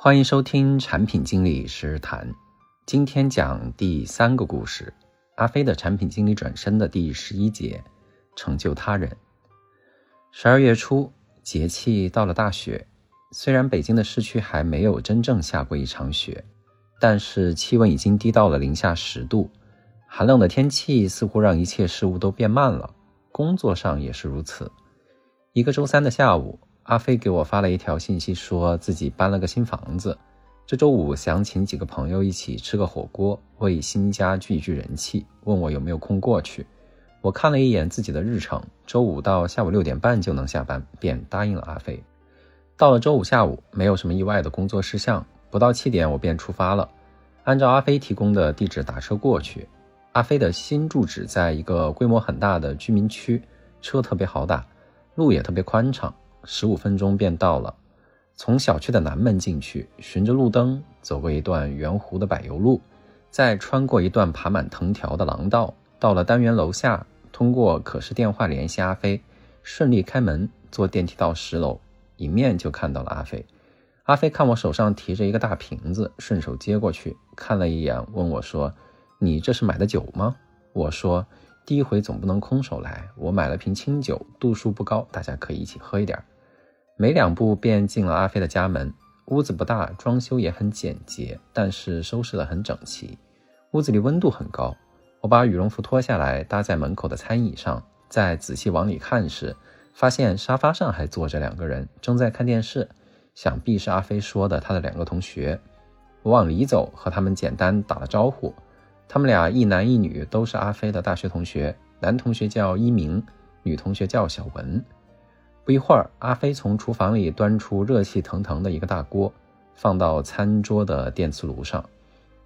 欢迎收听产品经理实谈。今天讲第三个故事：阿飞的产品经理转身的第十一节，成就他人。十二月初，节气到了大雪。虽然北京的市区还没有真正下过一场雪，但是气温已经低到了零下十度。寒冷的天气似乎让一切事物都变慢了，工作上也是如此。一个周三的下午。阿飞给我发了一条信息，说自己搬了个新房子，这周五想请几个朋友一起吃个火锅，为新家聚一聚人气，问我有没有空过去。我看了一眼自己的日程，周五到下午六点半就能下班，便答应了阿飞。到了周五下午，没有什么意外的工作事项，不到七点我便出发了，按照阿飞提供的地址打车过去。阿飞的新住址在一个规模很大的居民区，车特别好打，路也特别宽敞。十五分钟便到了。从小区的南门进去，循着路灯走过一段圆弧的柏油路，再穿过一段爬满藤条的廊道，到了单元楼下，通过可视电话联系阿飞，顺利开门，坐电梯到十楼，迎面就看到了阿飞。阿飞看我手上提着一个大瓶子，顺手接过去，看了一眼，问我说：“你这是买的酒吗？”我说。第一回总不能空手来，我买了瓶清酒，度数不高，大家可以一起喝一点。没两步便进了阿飞的家门，屋子不大，装修也很简洁，但是收拾得很整齐。屋子里温度很高，我把羽绒服脱下来搭在门口的餐椅上，再仔细往里看时，发现沙发上还坐着两个人，正在看电视，想必是阿飞说的他的两个同学。我往里走，和他们简单打了招呼。他们俩一男一女，都是阿飞的大学同学。男同学叫一鸣，女同学叫小文。不一会儿，阿飞从厨房里端出热气腾腾的一个大锅，放到餐桌的电磁炉上。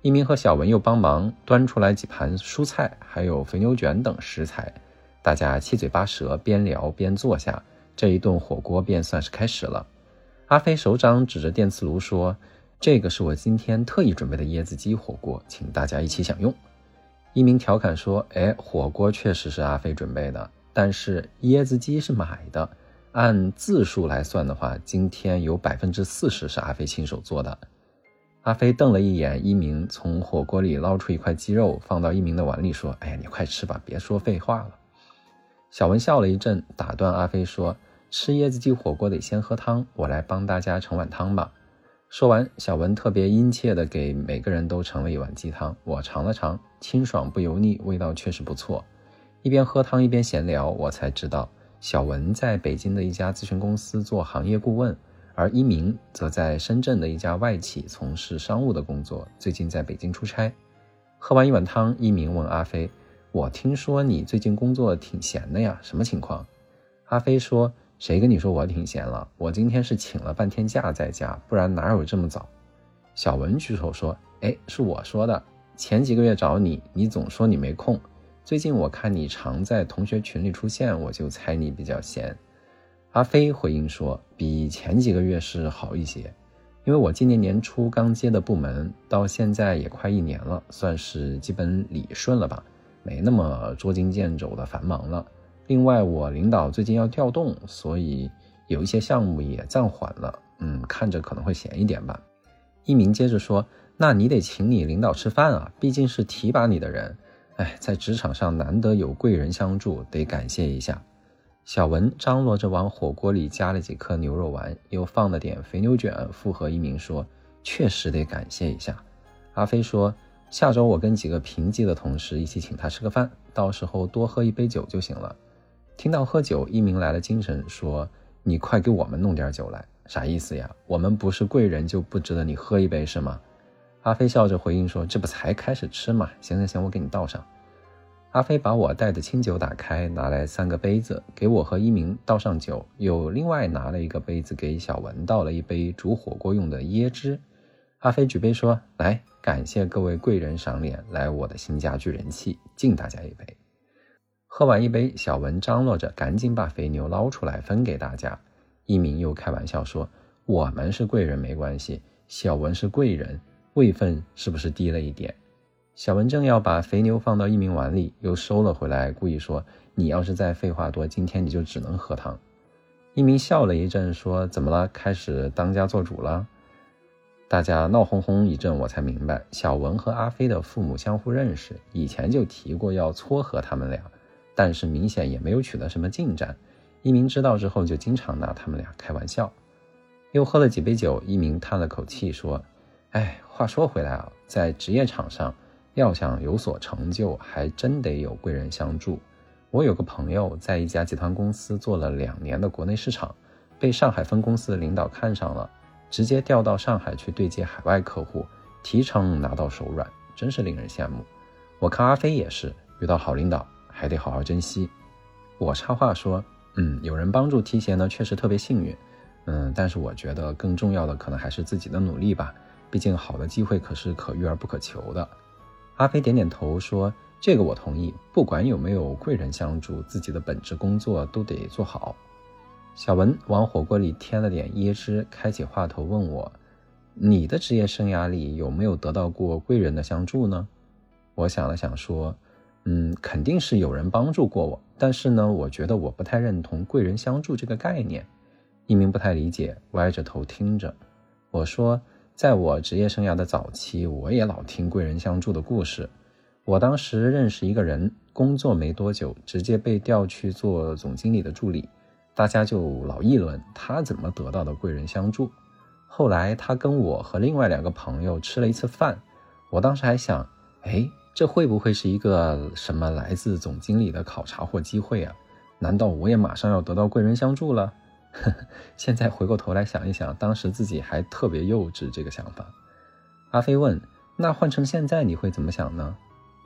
一鸣和小文又帮忙端出来几盘蔬菜，还有肥牛卷等食材。大家七嘴八舌，边聊边坐下，这一顿火锅便算是开始了。阿飞手掌指着电磁炉说。这个是我今天特意准备的椰子鸡火锅，请大家一起享用。一鸣调侃说：“哎，火锅确实是阿飞准备的，但是椰子鸡是买的。按字数来算的话，今天有百分之四十是阿飞亲手做的。”阿飞瞪了一眼一鸣，从火锅里捞出一块鸡肉，放到一鸣的碗里，说：“哎呀，你快吃吧，别说废话了。”小文笑了一阵，打断阿飞说：“吃椰子鸡火锅得先喝汤，我来帮大家盛碗汤吧。”说完，小文特别殷切地给每个人都盛了一碗鸡汤。我尝了尝，清爽不油腻，味道确实不错。一边喝汤一边闲聊，我才知道小文在北京的一家咨询公司做行业顾问，而一鸣则在深圳的一家外企从事商务的工作，最近在北京出差。喝完一碗汤，一鸣问阿飞：“我听说你最近工作挺闲的呀，什么情况？”阿飞说。谁跟你说我挺闲了？我今天是请了半天假在家，不然哪有这么早？小文举手说：“哎，是我说的。前几个月找你，你总说你没空。最近我看你常在同学群里出现，我就猜你比较闲。”阿飞回应说：“比前几个月是好一些，因为我今年年初刚接的部门，到现在也快一年了，算是基本理顺了吧，没那么捉襟见肘的繁忙了。”另外，我领导最近要调动，所以有一些项目也暂缓了。嗯，看着可能会闲一点吧。一鸣接着说：“那你得请你领导吃饭啊，毕竟是提拔你的人。哎，在职场上难得有贵人相助，得感谢一下。”小文张罗着往火锅里加了几颗牛肉丸，又放了点肥牛卷，附和一鸣说：“确实得感谢一下。”阿飞说：“下周我跟几个平级的同事一起请他吃个饭，到时候多喝一杯酒就行了。”听到喝酒，一鸣来了精神，说：“你快给我们弄点酒来，啥意思呀？我们不是贵人就不值得你喝一杯是吗？”阿飞笑着回应说：“这不才开始吃吗？行行行，我给你倒上。”阿飞把我带的清酒打开，拿来三个杯子，给我和一鸣倒上酒，又另外拿了一个杯子给小文倒了一杯煮火锅用的椰汁。阿飞举杯说：“来，感谢各位贵人赏脸，来我的新家聚人气，敬大家一杯。”喝完一杯，小文张罗着赶紧把肥牛捞出来分给大家。一鸣又开玩笑说：“我们是贵人没关系，小文是贵人，位分是不是低了一点？”小文正要把肥牛放到一鸣碗里，又收了回来，故意说：“你要是再废话多，今天你就只能喝汤。”一鸣笑了一阵，说：“怎么了？开始当家做主了？”大家闹哄哄一阵，我才明白，小文和阿飞的父母相互认识，以前就提过要撮合他们俩，但是明显也没有取得什么进展。一鸣知道之后，就经常拿他们俩开玩笑。又喝了几杯酒，一鸣叹了口气说：“哎，话说回来啊，在职业场上，要想有所成就，还真得有贵人相助。我有个朋友在一家集团公司做了两年的国内市场。”被上海分公司的领导看上了，直接调到上海去对接海外客户，提成拿到手软，真是令人羡慕。我看阿飞也是，遇到好领导还得好好珍惜。我插话说，嗯，有人帮助提携呢，确实特别幸运。嗯，但是我觉得更重要的可能还是自己的努力吧，毕竟好的机会可是可遇而不可求的。阿飞点点头说：“这个我同意，不管有没有贵人相助，自己的本职工作都得做好。”小文往火锅里添了点椰汁，开启话头问我：“你的职业生涯里有没有得到过贵人的相助呢？”我想了想说：“嗯，肯定是有人帮助过我，但是呢，我觉得我不太认同贵人相助这个概念。”一鸣不太理解，歪着头听着。我说：“在我职业生涯的早期，我也老听贵人相助的故事。我当时认识一个人，工作没多久，直接被调去做总经理的助理。”大家就老议论他怎么得到的贵人相助。后来他跟我和另外两个朋友吃了一次饭，我当时还想，哎，这会不会是一个什么来自总经理的考察或机会啊？难道我也马上要得到贵人相助了？现在回过头来想一想，当时自己还特别幼稚这个想法。阿飞问：“那换成现在你会怎么想呢？”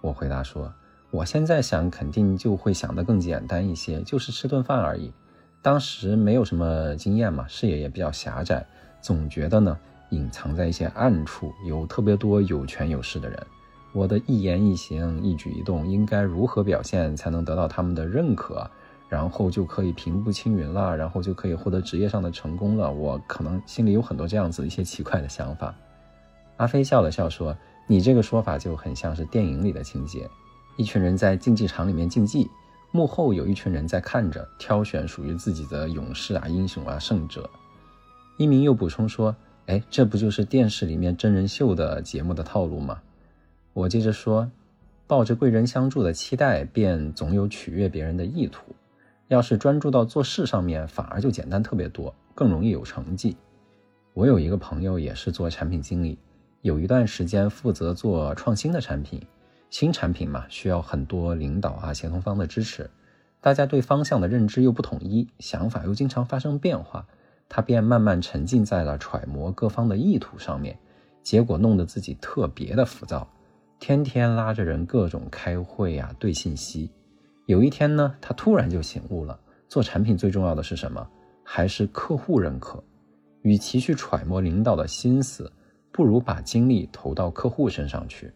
我回答说：“我现在想肯定就会想得更简单一些，就是吃顿饭而已。”当时没有什么经验嘛，视野也比较狭窄，总觉得呢，隐藏在一些暗处有特别多有权有势的人，我的一言一行、一举一动应该如何表现才能得到他们的认可，然后就可以平步青云了，然后就可以获得职业上的成功了。我可能心里有很多这样子一些奇怪的想法。阿飞笑了笑说：“你这个说法就很像是电影里的情节，一群人在竞技场里面竞技。”幕后有一群人在看着，挑选属于自己的勇士啊、英雄啊、胜者。一鸣又补充说：“哎，这不就是电视里面真人秀的节目的套路吗？”我接着说：“抱着贵人相助的期待，便总有取悦别人的意图。要是专注到做事上面，反而就简单特别多，更容易有成绩。”我有一个朋友也是做产品经理，有一段时间负责做创新的产品。新产品嘛，需要很多领导啊、协同方的支持，大家对方向的认知又不统一，想法又经常发生变化，他便慢慢沉浸在了揣摩各方的意图上面，结果弄得自己特别的浮躁，天天拉着人各种开会啊、对信息。有一天呢，他突然就醒悟了，做产品最重要的是什么？还是客户认可。与其去揣摩领导的心思，不如把精力投到客户身上去。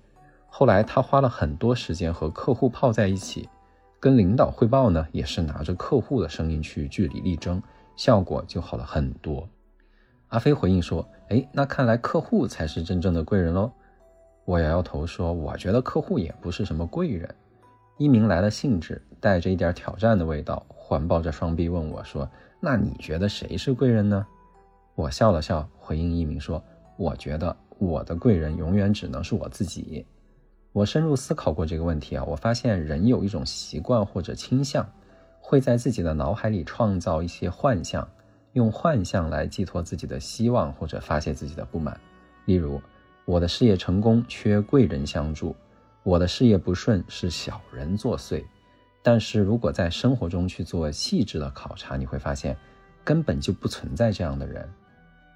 后来他花了很多时间和客户泡在一起，跟领导汇报呢，也是拿着客户的声音去据理力争，效果就好了很多。阿飞回应说：“哎，那看来客户才是真正的贵人喽。”我摇摇头说：“我觉得客户也不是什么贵人。”一鸣来了兴致，带着一点挑战的味道，环抱着双臂问我说：“那你觉得谁是贵人呢？”我笑了笑，回应一鸣说：“我觉得我的贵人永远只能是我自己。”我深入思考过这个问题啊，我发现人有一种习惯或者倾向，会在自己的脑海里创造一些幻象，用幻象来寄托自己的希望或者发泄自己的不满。例如，我的事业成功缺贵人相助，我的事业不顺是小人作祟。但是如果在生活中去做细致的考察，你会发现根本就不存在这样的人。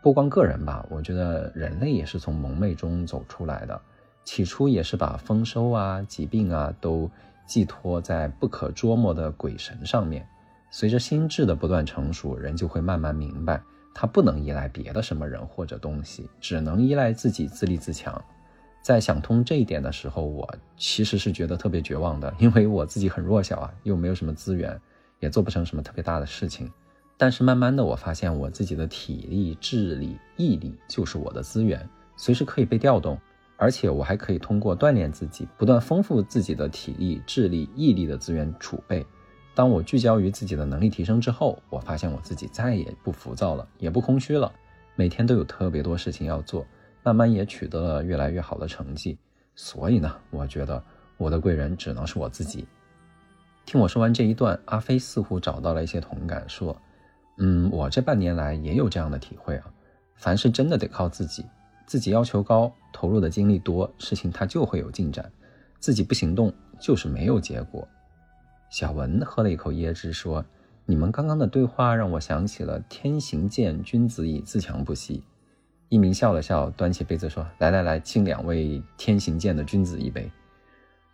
不光个人吧，我觉得人类也是从蒙昧中走出来的。起初也是把丰收啊、疾病啊都寄托在不可捉摸的鬼神上面。随着心智的不断成熟，人就会慢慢明白，他不能依赖别的什么人或者东西，只能依赖自己自立自强。在想通这一点的时候，我其实是觉得特别绝望的，因为我自己很弱小啊，又没有什么资源，也做不成什么特别大的事情。但是慢慢的，我发现我自己的体力、智力、毅力就是我的资源，随时可以被调动。而且我还可以通过锻炼自己，不断丰富自己的体力、智力、毅力的资源储备。当我聚焦于自己的能力提升之后，我发现我自己再也不浮躁了，也不空虚了。每天都有特别多事情要做，慢慢也取得了越来越好的成绩。所以呢，我觉得我的贵人只能是我自己。听我说完这一段，阿飞似乎找到了一些同感，说：“嗯，我这半年来也有这样的体会啊。凡事真的得靠自己，自己要求高，投入的精力多，事情它就会有进展；自己不行动，就是没有结果。”小文喝了一口椰汁，说：“你们刚刚的对话让我想起了‘天行健，君子以自强不息’。”一鸣笑了笑，端起杯子说：“来来来，敬两位天行健的君子一杯。”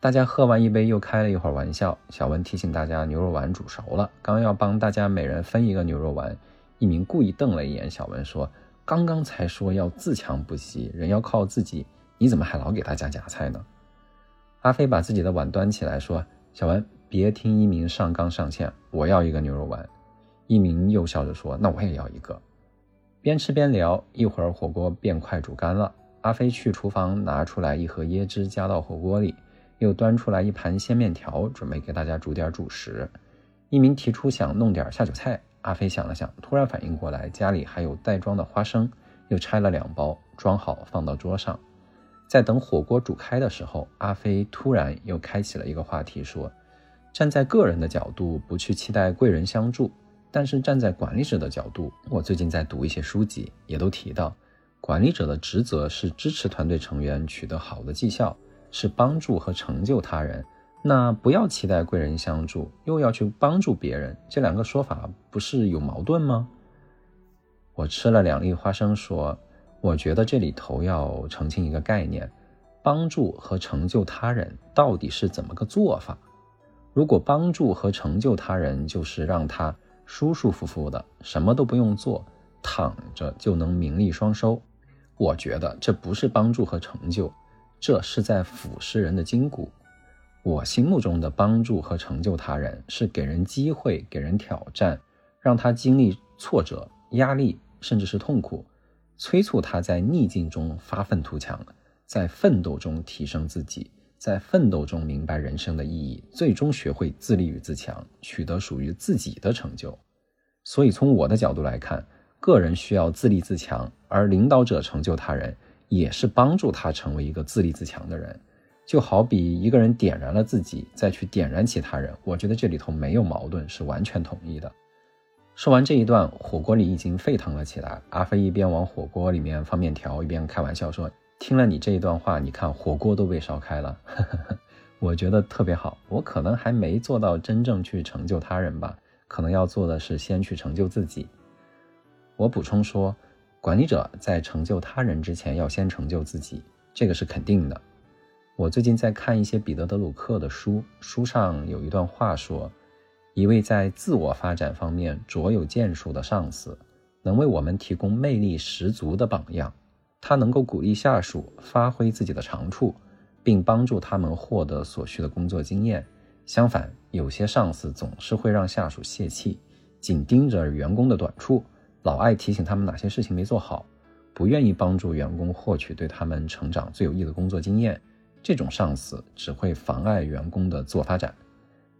大家喝完一杯，又开了一会儿玩笑。小文提醒大家，牛肉丸煮熟了，刚要帮大家每人分一个牛肉丸，一鸣故意瞪了一眼小文，说：“刚刚才说要自强不息，人要靠自己，你怎么还老给大家夹菜呢？”阿飞把自己的碗端起来说：“小文，别听一鸣上纲上线，我要一个牛肉丸。”一鸣又笑着说：“那我也要一个。”边吃边聊，一会儿火锅便快煮干了，阿飞去厨房拿出来一盒椰汁，加到火锅里。又端出来一盘鲜面条，准备给大家煮点主食。一鸣提出想弄点下酒菜，阿飞想了想，突然反应过来家里还有袋装的花生，又拆了两包，装好放到桌上。在等火锅煮开的时候，阿飞突然又开启了一个话题，说：“站在个人的角度，不去期待贵人相助；但是站在管理者的角度，我最近在读一些书籍，也都提到，管理者的职责是支持团队成员取得好的绩效。”是帮助和成就他人，那不要期待贵人相助，又要去帮助别人，这两个说法不是有矛盾吗？我吃了两粒花生，说，我觉得这里头要澄清一个概念：帮助和成就他人到底是怎么个做法？如果帮助和成就他人就是让他舒舒服服的，什么都不用做，躺着就能名利双收，我觉得这不是帮助和成就。这是在腐蚀人的筋骨。我心目中的帮助和成就他人，是给人机会，给人挑战，让他经历挫折、压力，甚至是痛苦，催促他在逆境中发愤图强，在奋斗中提升自己，在奋斗中明白人生的意义，最终学会自立与自强，取得属于自己的成就。所以，从我的角度来看，个人需要自立自强，而领导者成就他人。也是帮助他成为一个自立自强的人，就好比一个人点燃了自己，再去点燃其他人。我觉得这里头没有矛盾，是完全统一的。说完这一段，火锅里已经沸腾了起来。阿飞一边往火锅里面放面条，一边开玩笑说：“听了你这一段话，你看火锅都被烧开了。”我觉得特别好。我可能还没做到真正去成就他人吧，可能要做的是先去成就自己。我补充说。管理者在成就他人之前，要先成就自己，这个是肯定的。我最近在看一些彼得·德鲁克的书，书上有一段话说：“一位在自我发展方面卓有建树的上司，能为我们提供魅力十足的榜样。他能够鼓励下属发挥自己的长处，并帮助他们获得所需的工作经验。相反，有些上司总是会让下属泄气，紧盯着员工的短处。”老爱提醒他们哪些事情没做好，不愿意帮助员工获取对他们成长最有益的工作经验，这种上司只会妨碍员工的自我发展。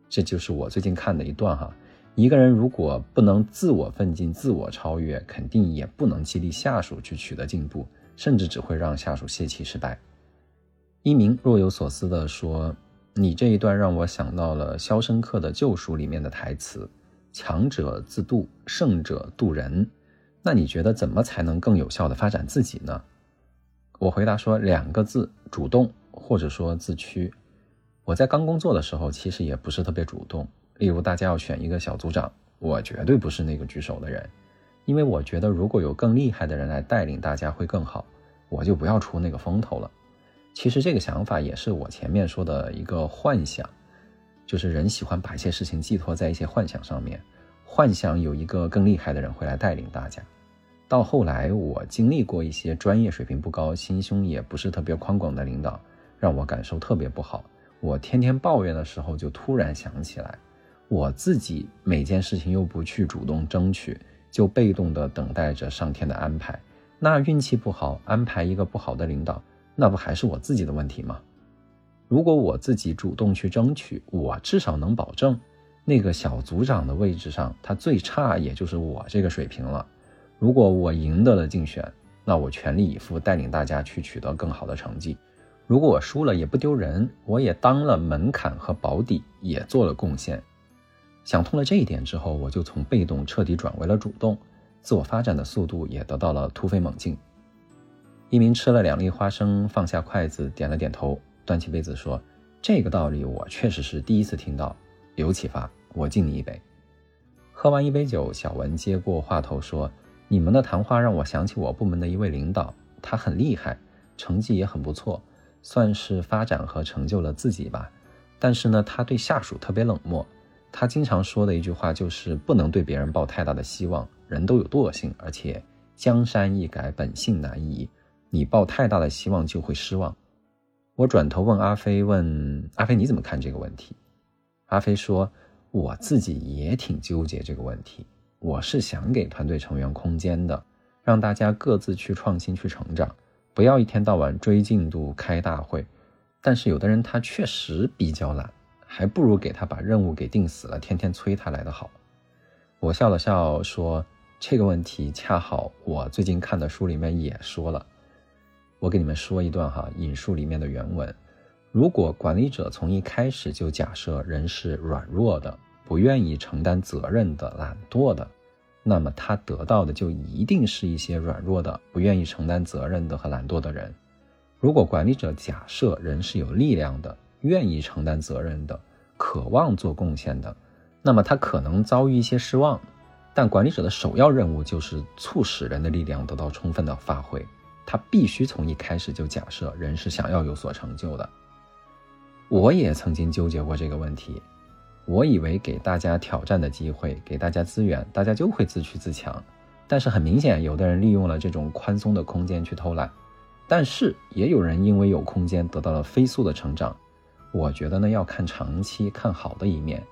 这就是我最近看的一段哈。一个人如果不能自我奋进、自我超越，肯定也不能激励下属去取得进步，甚至只会让下属泄气失败。一鸣若有所思地说：“你这一段让我想到了《肖申克的救赎》里面的台词。”强者自渡，胜者渡人。那你觉得怎么才能更有效的发展自己呢？我回答说两个字：主动，或者说自驱。我在刚工作的时候，其实也不是特别主动。例如，大家要选一个小组长，我绝对不是那个举手的人，因为我觉得如果有更厉害的人来带领大家会更好，我就不要出那个风头了。其实这个想法也是我前面说的一个幻想。就是人喜欢把一些事情寄托在一些幻想上面，幻想有一个更厉害的人会来带领大家。到后来，我经历过一些专业水平不高、心胸也不是特别宽广的领导，让我感受特别不好。我天天抱怨的时候，就突然想起来，我自己每件事情又不去主动争取，就被动的等待着上天的安排。那运气不好，安排一个不好的领导，那不还是我自己的问题吗？如果我自己主动去争取，我至少能保证，那个小组长的位置上，他最差也就是我这个水平了。如果我赢得了竞选，那那我全力以赴带领大家去取得更好的成绩。如果我输了也不丢人，我也当了门槛和保底，也做了贡献。想通了这一点之后，我就从被动彻底转为了主动，自我发展的速度也得到了突飞猛进。一鸣吃了两粒花生，放下筷子，点了点头，端起杯子说：“这个道理我确实是第一次听到，有启发，我敬你一杯。”喝完一杯酒，小文接过话头说。你们的谈话让我想起我部门的一位领导，他很厉害，成绩也很不错，算是发展和成就了自己吧。但是呢，他对下属特别冷漠。他经常说的一句话就是不能对别人抱太大的希望，人都有惰性，而且江山易改，本性难移，你抱太大的希望就会失望。我转头问阿飞，问阿飞你怎么看这个问题？阿飞说，我自己也挺纠结这个问题。我是想给团队成员空间的，让大家各自去创新、去成长，不要一天到晚追进度、开大会。但是有的人他确实比较懒，还不如给他把任务给定死了，天天催他来的好。我笑了笑说：“这个问题恰好我最近看的书里面也说了。我给你们说一段哈，引述里面的原文：如果管理者从一开始就假设人是软弱的。”不愿意承担责任的、懒惰的，那么他得到的就一定是一些软弱的、不愿意承担责任的和懒惰的人。如果管理者假设人是有力量的、愿意承担责任的、渴望做贡献的，那么他可能遭遇一些失望。但管理者的首要任务就是促使人的力量得到充分的发挥。他必须从一开始就假设人是想要有所成就的。我也曾经纠结过这个问题。我以为给大家挑战的机会，给大家资源，大家就会自驱自强。但是很明显，有的人利用了这种宽松的空间去偷懒，但是也有人因为有空间得到了飞速的成长。我觉得呢，要看长期，看好的一面。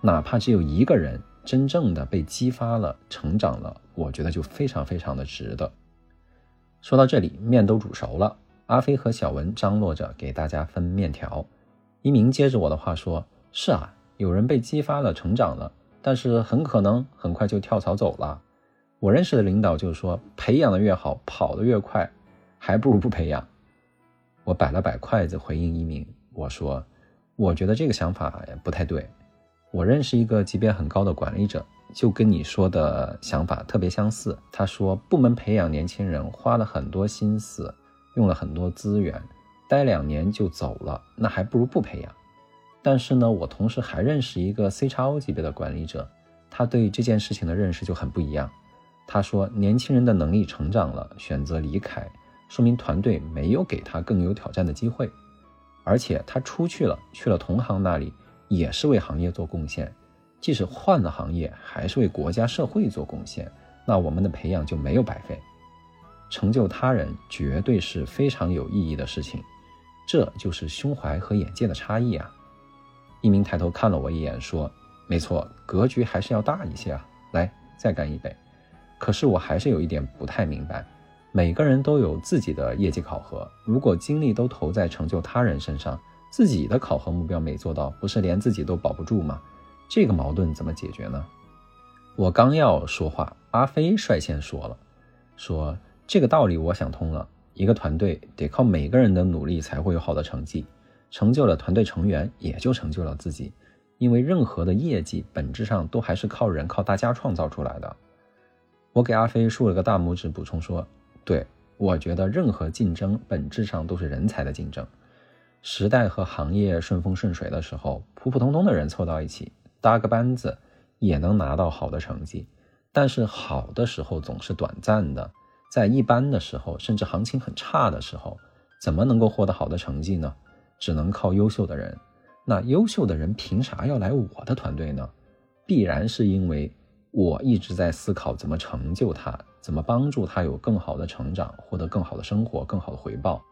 哪怕只有一个人真正的被激发了、成长了，我觉得就非常非常的值得。说到这里，面都煮熟了，阿飞和小文张罗着给大家分面条。一鸣接着我的话说：“是啊。”有人被激发了，成长了，但是很可能很快就跳槽走了。我认识的领导就说：“培养的越好，跑得越快，还不如不培养。”我摆了摆筷子回应一鸣，我说：“我觉得这个想法不太对。我认识一个级别很高的管理者，就跟你说的想法特别相似。他说，部门培养年轻人花了很多心思，用了很多资源，待两年就走了，那还不如不培养。”但是呢，我同时还认识一个 C 叉 O 级别的管理者，他对这件事情的认识就很不一样。他说，年轻人的能力成长了，选择离开，说明团队没有给他更有挑战的机会，而且他出去了，去了同行那里，也是为行业做贡献。即使换了行业，还是为国家社会做贡献，那我们的培养就没有白费。成就他人绝对是非常有意义的事情，这就是胸怀和眼界的差异啊。一鸣抬头看了我一眼，说：“没错，格局还是要大一些啊！来，再干一杯。”可是我还是有一点不太明白，每个人都有自己的业绩考核，如果精力都投在成就他人身上，自己的考核目标没做到，不是连自己都保不住吗？这个矛盾怎么解决呢？我刚要说话，阿飞率先说了：“说这个道理我想通了，一个团队得靠每个人的努力才会有好的成绩。”成就了团队成员，也就成就了自己，因为任何的业绩本质上都还是靠人、靠大家创造出来的。我给阿飞竖了个大拇指，补充说：“对我觉得任何竞争本质上都是人才的竞争。时代和行业顺风顺水的时候，普普通通的人凑到一起搭个班子，也能拿到好的成绩。但是好的时候总是短暂的，在一般的时候，甚至行情很差的时候，怎么能够获得好的成绩呢？”只能靠优秀的人，那优秀的人凭啥要来我的团队呢？必然是因为我一直在思考怎么成就他，怎么帮助他有更好的成长，获得更好的生活，更好的回报。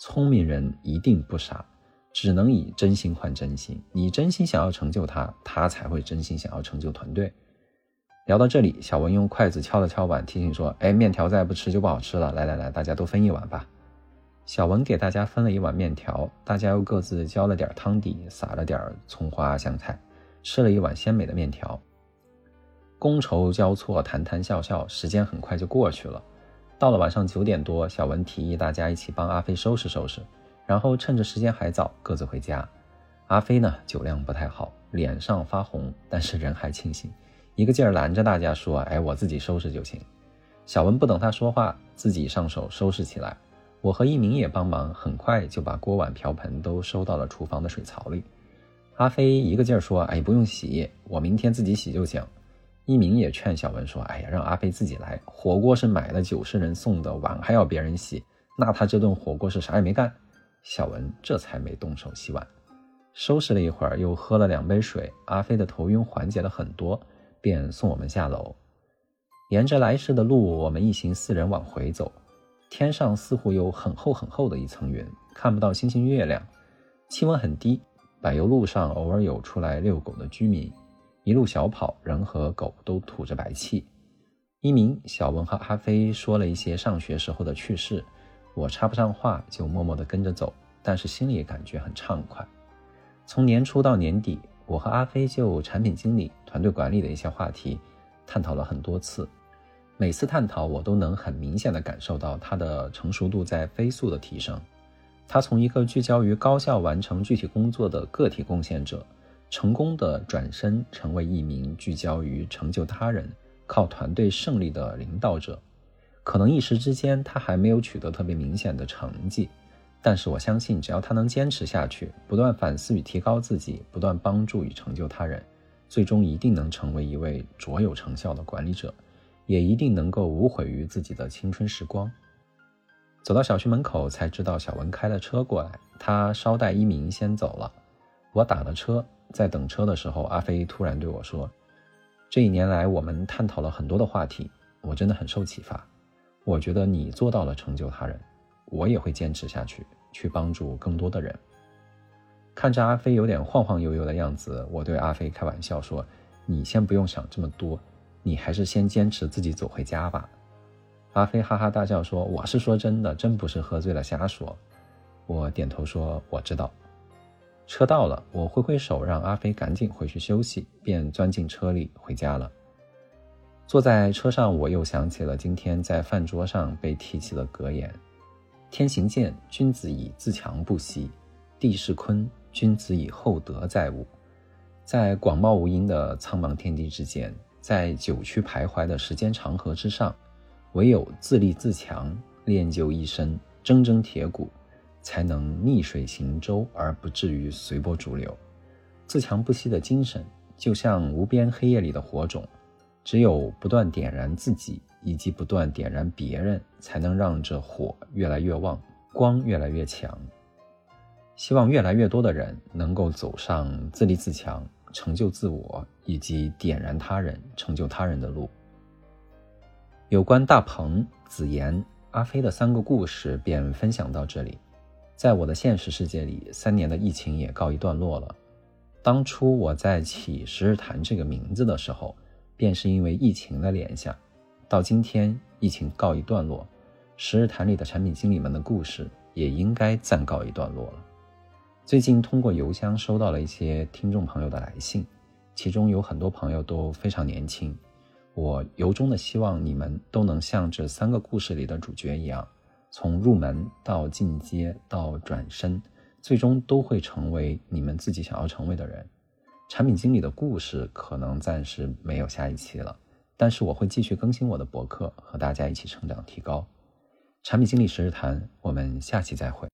聪明人一定不傻，只能以真心换真心。你真心想要成就他，他才会真心想要成就团队。聊到这里，小文用筷子敲了敲碗，提醒说：“哎，面条再不吃就不好吃了。来来来，大家都分一碗吧。”小文给大家分了一碗面条，大家又各自浇了点汤底，撒了点葱花香菜，吃了一碗鲜美的面条。觥筹交错，谈谈笑笑，时间很快就过去了。到了晚上九点多，小文提议大家一起帮阿飞收拾收拾，然后趁着时间还早，各自回家。阿飞呢，酒量不太好，脸上发红，但是人还清醒，一个劲儿拦着大家说：“哎，我自己收拾就行。”小文不等他说话，自己上手收拾起来。我和一鸣也帮忙，很快就把锅碗瓢盆都收到了厨房的水槽里。阿飞一个劲儿说：“哎，不用洗，我明天自己洗就行。”一鸣也劝小文说：“哎呀，让阿飞自己来，火锅是买的，酒是人送的，碗还要别人洗，那他这顿火锅是啥也没干。”小文这才没动手洗碗。收拾了一会儿，又喝了两杯水，阿飞的头晕缓解了很多，便送我们下楼。沿着来时的路，我们一行四人往回走。天上似乎有很厚很厚的一层云，看不到星星月亮，气温很低。柏油路上偶尔有出来遛狗的居民，一路小跑，人和狗都吐着白气。一鸣、小文和阿飞说了一些上学时候的趣事，我插不上话，就默默地跟着走，但是心里也感觉很畅快。从年初到年底，我和阿飞就产品经理、团队管理的一些话题探讨了很多次。每次探讨，我都能很明显的感受到他的成熟度在飞速的提升。他从一个聚焦于高效完成具体工作的个体贡献者，成功的转身成为一名聚焦于成就他人、靠团队胜利的领导者。可能一时之间他还没有取得特别明显的成绩，但是我相信，只要他能坚持下去，不断反思与提高自己，不断帮助与成就他人，最终一定能成为一位卓有成效的管理者。也一定能够无悔于自己的青春时光。走到小区门口，才知道小文开了车过来，他捎带一鸣先走了。我打了车，在等车的时候，阿飞突然对我说：“这一年来，我们探讨了很多的话题，我真的很受启发。我觉得你做到了成就他人，我也会坚持下去，去帮助更多的人。”看着阿飞有点晃晃悠悠的样子，我对阿飞开玩笑说：“你先不用想这么多。”你还是先坚持自己走回家吧。阿飞哈哈大笑说：“我是说真的，真不是喝醉了瞎说。”我点头说：“我知道。”车到了，我挥挥手让阿飞赶紧回去休息，便钻进车里回家了。坐在车上，我又想起了今天在饭桌上被提起的格言：“天行健，君子以自强不息；地势坤，君子以厚德载物。”在广袤无垠的苍茫天地之间。在九曲徘徊的时间长河之上，唯有自立自强，练就一身铮铮铁骨，才能逆水行舟而不至于随波逐流。自强不息的精神，就像无边黑夜里的火种，只有不断点燃自己，以及不断点燃别人，才能让这火越来越旺，光越来越强。希望越来越多的人能够走上自立自强。成就自我以及点燃他人、成就他人的路。有关大鹏、子言、阿飞的三个故事，便分享到这里。在我的现实世界里，三年的疫情也告一段落了。当初我在起“十日谈”这个名字的时候，便是因为疫情的联想。到今天，疫情告一段落，“十日谈”里的产品经理们的故事也应该暂告一段落了。最近通过邮箱收到了一些听众朋友的来信，其中有很多朋友都非常年轻。我由衷的希望你们都能像这三个故事里的主角一样，从入门到进阶到转身，最终都会成为你们自己想要成为的人。产品经理的故事可能暂时没有下一期了，但是我会继续更新我的博客，和大家一起成长提高。产品经理十日谈，我们下期再会。